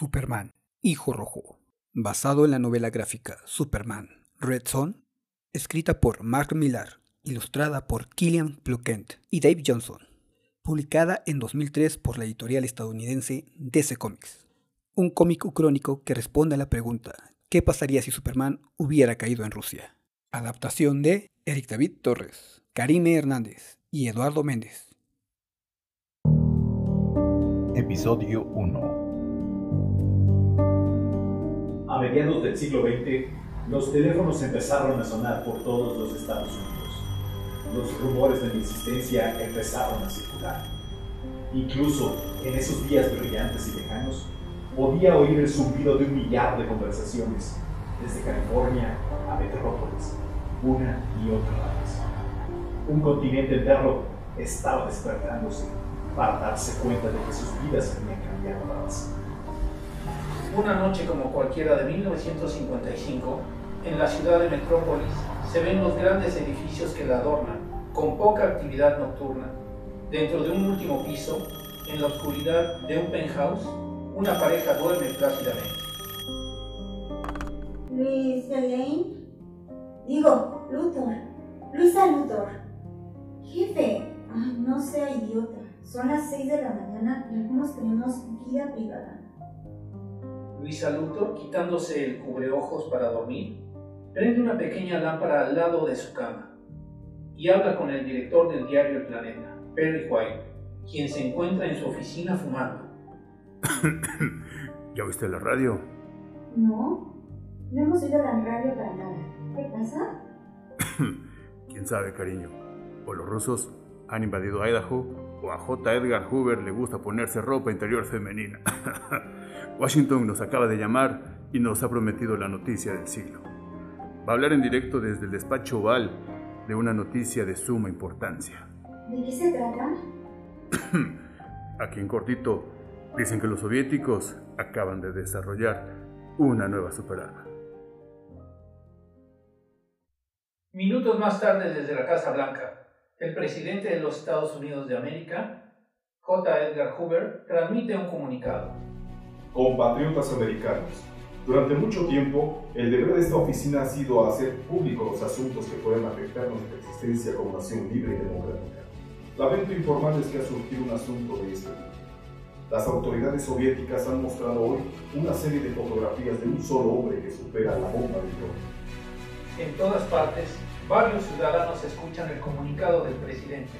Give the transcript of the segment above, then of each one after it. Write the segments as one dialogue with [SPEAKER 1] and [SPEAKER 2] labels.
[SPEAKER 1] Superman, Hijo Rojo, basado en la novela gráfica Superman, Red Son, escrita por Mark Millar, ilustrada por Killian Plunkett y Dave Johnson, publicada en 2003 por la editorial estadounidense DC Comics. Un cómic crónico que responde a la pregunta ¿qué pasaría si Superman hubiera caído en Rusia? Adaptación de Eric David Torres, Karime Hernández y Eduardo Méndez.
[SPEAKER 2] Episodio 1
[SPEAKER 3] A mediados del siglo XX, los teléfonos empezaron a sonar por todos los Estados Unidos. Los rumores de mi existencia empezaron a circular. Incluso en esos días brillantes y lejanos, podía oír el zumbido de un millar de conversaciones, desde California a Metrópolis, una y otra vez. Un continente entero estaba despertándose para darse cuenta de que sus vidas habían cambiado para siempre.
[SPEAKER 4] Una noche como cualquiera de 1955, en la ciudad de Metrópolis se ven los grandes edificios que la adornan, con poca actividad nocturna. Dentro de un último piso, en la oscuridad de un penthouse, una pareja duerme plácidamente.
[SPEAKER 5] Luis Elaine. Digo, Luthor. Luisa Luthor. Jefe. Ay, no sea idiota. Son las 6 de la mañana y algunos tenemos vida privada.
[SPEAKER 4] Luisa Luthor, quitándose el cubreojos para dormir, prende una pequeña lámpara al lado de su cama y habla con el director del diario El Planeta, Perry White, quien se encuentra en su oficina fumando.
[SPEAKER 6] ¿Ya viste la radio?
[SPEAKER 5] No, no hemos ido a la radio para nada. ¿Qué pasa?
[SPEAKER 6] ¿Quién sabe, cariño? O los rusos han invadido Idaho, o a J. Edgar Hoover le gusta ponerse ropa interior femenina. Washington nos acaba de llamar y nos ha prometido la noticia del siglo. Va a hablar en directo desde el despacho oval de una noticia de suma importancia.
[SPEAKER 5] ¿De qué se trata?
[SPEAKER 6] Aquí en cortito, dicen que los soviéticos acaban de desarrollar una nueva superarma.
[SPEAKER 4] Minutos más tarde, desde la Casa Blanca, el presidente de los Estados Unidos de América, J. Edgar Hoover, transmite un comunicado.
[SPEAKER 7] Compatriotas americanos, durante mucho tiempo, el deber de esta oficina ha sido hacer públicos los asuntos que pueden afectar nuestra existencia como nación libre y democrática. Lamento informarles que ha surgido un asunto de este tipo. Las autoridades soviéticas han mostrado hoy una serie de fotografías de un solo hombre que supera la bomba de hidrógeno.
[SPEAKER 4] En todas partes, varios ciudadanos escuchan el comunicado del presidente.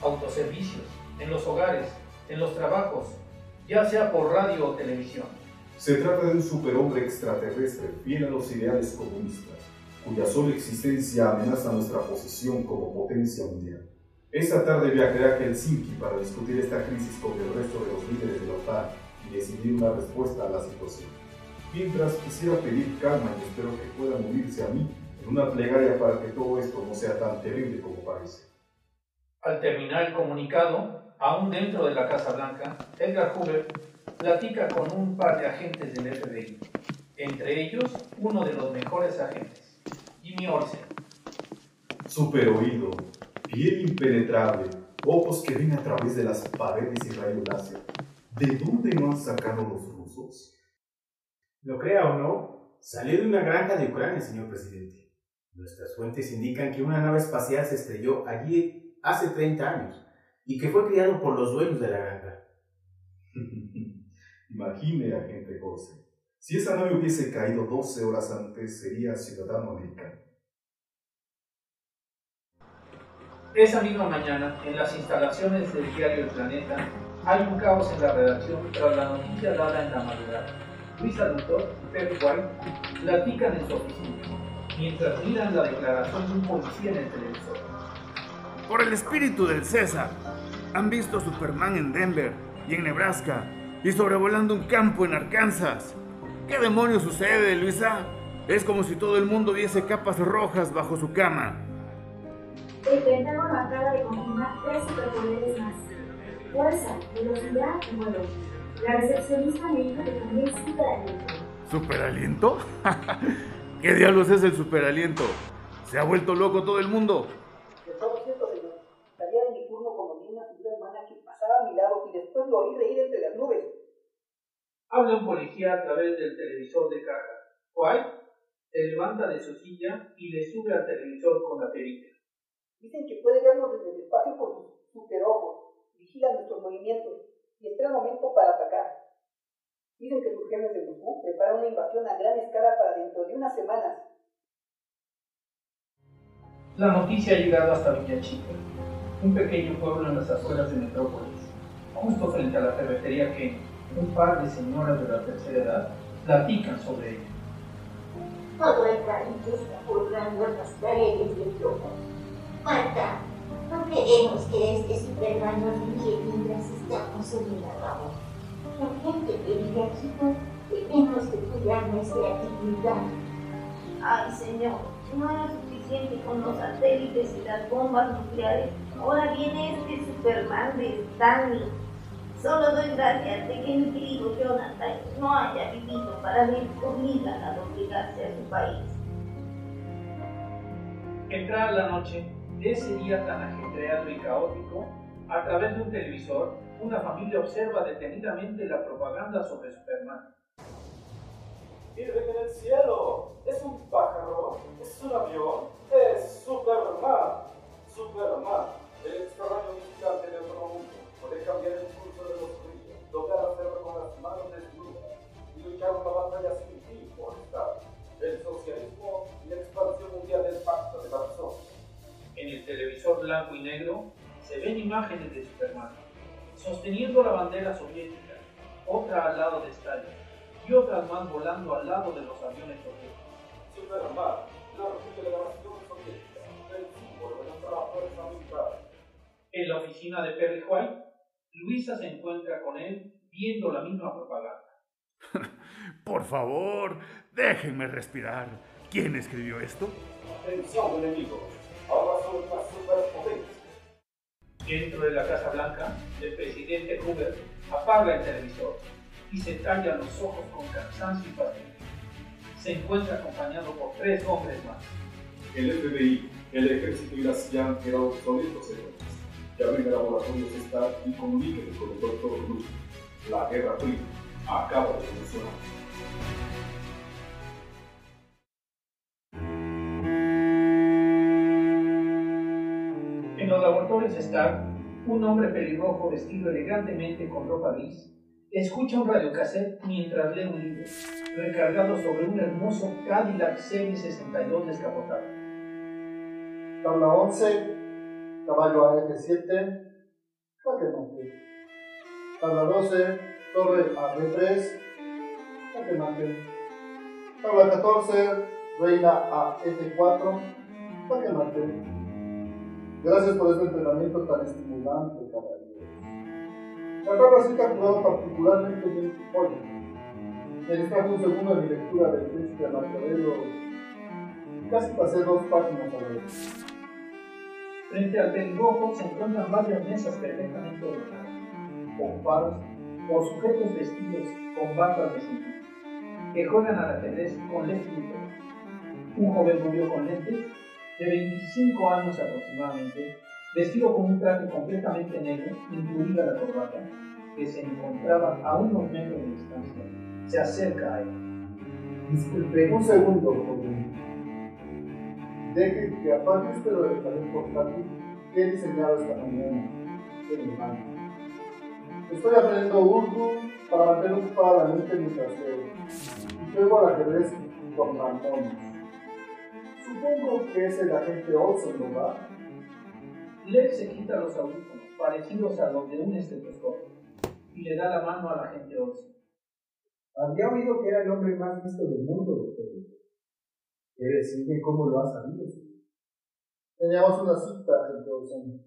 [SPEAKER 4] Autoservicios, en los hogares, en los trabajos, ya sea por radio o televisión.
[SPEAKER 7] Se trata de un superhombre extraterrestre fiel a los ideales comunistas, cuya sola existencia amenaza nuestra posición como potencia mundial. Esta tarde viajaré a Helsinki para discutir esta crisis con el resto de los líderes de la OTAN y decidir una respuesta a la situación. Mientras quisiera pedir calma y espero que puedan unirse a mí en una plegaria para que todo esto no sea tan terrible como parece.
[SPEAKER 4] Al terminar el comunicado, aún dentro de la Casa Blanca, Edgar Hoover platica con un par de agentes del FBI, entre ellos uno de los mejores agentes, Jimmy Olsen.
[SPEAKER 7] Super oído, piel impenetrable, ojos que ven a través de las paredes y rayos láser. ¿De dónde no han sacado los rusos?
[SPEAKER 8] Lo crea o no, salió de una granja de Ucrania, señor presidente. Nuestras fuentes indican que una nave espacial se estrelló allí hace 30 años y que fue criado por los dueños de la granja.
[SPEAKER 7] Imagine, agente José. Si esa nave hubiese caído 12 horas antes, sería ciudadano americano.
[SPEAKER 4] Esa misma mañana, en las instalaciones del diario El Planeta, hay un caos en la redacción tras la noticia dada en la madrugada. Luisa Luthor y White platican en su oficina, mientras miran la declaración de un policía en el televisor.
[SPEAKER 6] Por el espíritu del César, han visto a Superman en Denver y en Nebraska y sobrevolando un campo en Arkansas. ¿Qué demonios sucede, Luisa? Es como si todo el mundo viese capas rojas bajo su cama.
[SPEAKER 5] El Pentágono acaba de confirmar tres superpoderes más. Fuerza, velocidad y vuelo. La recepcionista me dijo que también es superaliento.
[SPEAKER 6] ¿Superaliento? ¿Qué diablos es el superaliento? ¿Se ha vuelto loco todo el mundo?
[SPEAKER 9] Estaba cierto, señor. Salía de mi turno como vi una figura humana que pasaba a mi lado y después lo oí reír entre las nubes.
[SPEAKER 4] Habla un policía a través del televisor de caja. White se levanta de su silla y le sube al televisor con la perilla.
[SPEAKER 9] Dicen que puede vernos desde el espacio con sus superojos, vigila nuestros movimientos y espera el momento para atacar. Dicen que sus jefes de Moscú preparan una invasión a gran escala para dentro de unas semanas.
[SPEAKER 4] La noticia ha llegado hasta Villachica, un pequeño pueblo en las afueras de Metrópolis, justo frente a la ferretería que un par de señoras de la tercera edad platican sobre ella.
[SPEAKER 10] Todo el país está purgando las paredes de plomo. Marta, no queremos que este Superman nos mientras estamos en la gente de Villachico tenemos que cuidar nuestra actividad.
[SPEAKER 11] Ay, señor, no era suficiente con los satélites y las bombas nucleares. Ahora viene este Superman de Stanley. Solo doy gracias de que mi querido Jonathan no haya vivido para ver comida al obligarse a su país.
[SPEAKER 4] Entrada la noche de ese día tan ajetreado y caótico, a través de un televisor, una familia observa detenidamente la propaganda sobre Superman. Sosteniendo la bandera soviética, otra al lado de Stalin y otras más volando al lado de los aviones soviéticos.
[SPEAKER 12] Superman, la Federación Soviética, el símbolo de nuestra fuerza militar.
[SPEAKER 4] En la oficina de Perry White, Luisa se encuentra con él viendo la misma propaganda.
[SPEAKER 6] Por favor, déjenme respirar. ¿Quién escribió esto?
[SPEAKER 12] Atención, enemigos. Ahora son las superpotencias.
[SPEAKER 4] Dentro de la Casa Blanca, el presidente Hoover apaga el televisor y se talla los ojos con cansancio y fatiga. Se encuentra acompañado por tres hombres más.
[SPEAKER 7] El FBI, el ejército y la CIA han quedado obsoletos, señores. Llamen al laboratorio Star y comuníquense con el doctor Luz. La Guerra Fría acaba de funcionar.
[SPEAKER 4] Los laboratorios Star, un hombre pelirrojo vestido elegantemente con ropa gris escucha un radiocassette mientras lee un libro, recargado sobre un hermoso Cadillac Serie 62 descapotado.
[SPEAKER 13] Tabla 11, caballo AF7, jaque mate. Tabla 12, torre AD3, jaque mate. Tabla 14, reina AF4, jaque mate. Gracias por este entrenamiento tan estimulante, caballero. La tabla se ha jugado particularmente bien hoy. Me distrajo un segundo en mi lectura del príncipe Maquiavelo casi pasé dos páginas a ver.
[SPEAKER 4] Frente al pelirrojo se encuentran varias mesas perfectamente ordenadas, ocupadas por sujetos vestidos con batas de cine, que juegan al ajedrez con Luthor, un joven rubio con lentes de 25 años aproximadamente, vestido con un traje completamente negro, incluida la corbata, que se encontraba a unos metros de distancia, se acerca a él.
[SPEAKER 13] Disculpe, un segundo, joven. Deje que apague usted lo del portátil que he diseñado esta mañana. Estoy aprendiendo urdu para mantener ocupada la mente mientras leo. Y juego al ajedrez con mamones. Supongo que es el agente Olson, ¿verdad?
[SPEAKER 4] Lex se quita los audífonos, parecidos a los de un estetoscopio, y le da la mano al agente Olson.
[SPEAKER 14] Había oído que era el hombre más visto del mundo, doctor. ¿Quiere decirme cómo lo ha sabido?
[SPEAKER 13] Teníamos una cita, agente Olson.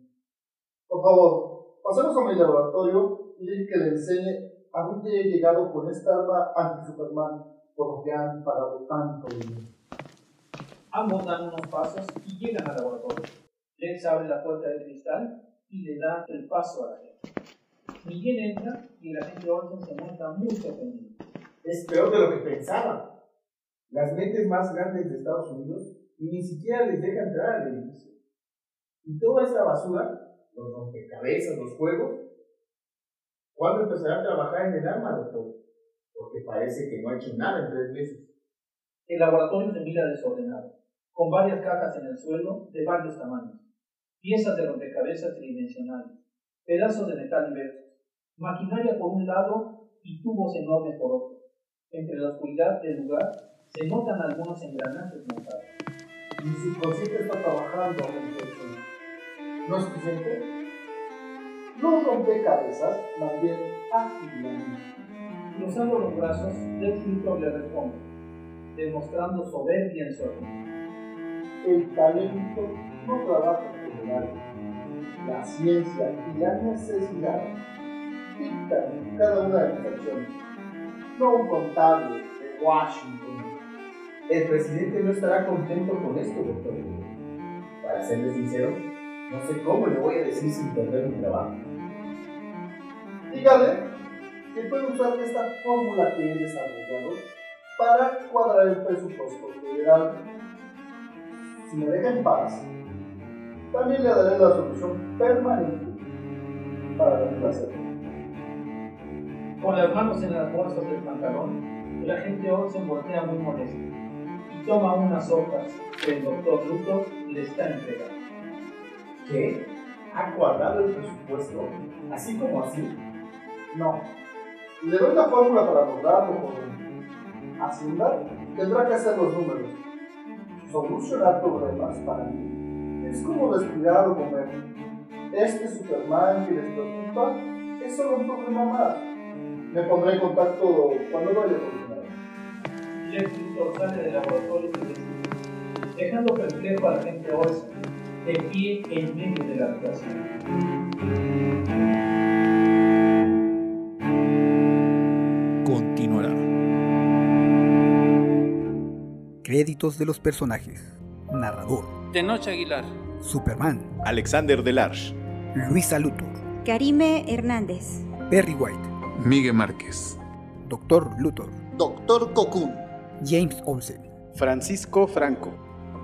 [SPEAKER 13] Por favor, pasemos a mi laboratorio y que le enseñe a dónde he llegado con esta arma anti-Superman, por lo que han pagado tanto dinero.
[SPEAKER 4] Ambos dan unos pasos y llegan al laboratorio. Lex abre la puerta de cristal y le da el paso a la gente. Miguel entra y el agente Olson se muestra muy sorprendido.
[SPEAKER 14] Es peor de lo que pensaba. Las mentes más grandes de Estados Unidos ni siquiera les deja entrar al edificio. Y toda esta basura, los rompecabezas, los juegos, ¿cuándo empezará a trabajar en el arma, doctor? porque parece que no ha hecho nada en tres meses.
[SPEAKER 4] El laboratorio se mira desordenado, con varias cajas en el suelo de varios tamaños, piezas de rompecabezas tridimensionales, pedazos de metal diversos, maquinaria por un lado y tubos enormes por otro. Entre la oscuridad del lugar se notan algunos engranajes montados.
[SPEAKER 13] Mi subconsciente está trabajando en persona. ¿No es suficiente? No rompecabezas, más bien.
[SPEAKER 4] Cruzando los brazos, Luthor le responde, demostrando soberbia en su.
[SPEAKER 13] El talento no trabaja con el arte. La ciencia y la necesidad dictan cada una de las acciones. No un contable de Washington.
[SPEAKER 14] El presidente no estará contento con esto, doctor. Para serle sincero, no sé cómo le voy a decir sin perder mi trabajo.
[SPEAKER 13] Dígale que puede usar esta fórmula que he desarrollado para cuadrar el presupuesto federal. Si me deja en paz, también le daré la solución permanente para la inflación.
[SPEAKER 4] Con las manos en las bolsas del pantalón, el agente Olsen voltea muy molesto y toma unas hojas que el doctor Luthor le está entregando.
[SPEAKER 14] ¿Qué? ¿Ha cuadrado el presupuesto? ¿Así como así?
[SPEAKER 13] No. Le doy la fórmula para abordarlo con Hacienda. Tendrá que hacer los números. Solucionar problemas para mí es como respirar o comer. Este Superman que les preocupa es solo un problema más. Me pondré en contacto cuando vaya a.
[SPEAKER 4] Lex Luthor sale del laboratorio y dice, dejando perplejo al agente Olsen, de pie en medio de la habitación.
[SPEAKER 1] Créditos de los personajes. Narrador.
[SPEAKER 4] Tenoch Aguilar.
[SPEAKER 1] Superman.
[SPEAKER 2] Alexander Delarge.
[SPEAKER 1] Luisa Luthor.
[SPEAKER 5] Karime Hernández.
[SPEAKER 1] Perry White.
[SPEAKER 6] Miguel Márquez.
[SPEAKER 1] Doctor Luthor.
[SPEAKER 13] Doctor Cocoon.
[SPEAKER 1] James Olsen.
[SPEAKER 2] Francisco Franco.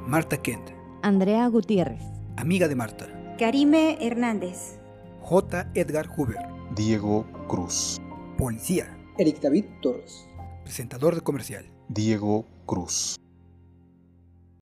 [SPEAKER 1] Marta Kent.
[SPEAKER 15] Andrea Gutiérrez.
[SPEAKER 1] Amiga de Marta.
[SPEAKER 5] Karime Hernández.
[SPEAKER 1] J. Edgar Hoover.
[SPEAKER 2] Diego Cruz.
[SPEAKER 1] Policía.
[SPEAKER 16] Eric David Torres.
[SPEAKER 1] Presentador de comercial.
[SPEAKER 2] Diego Cruz.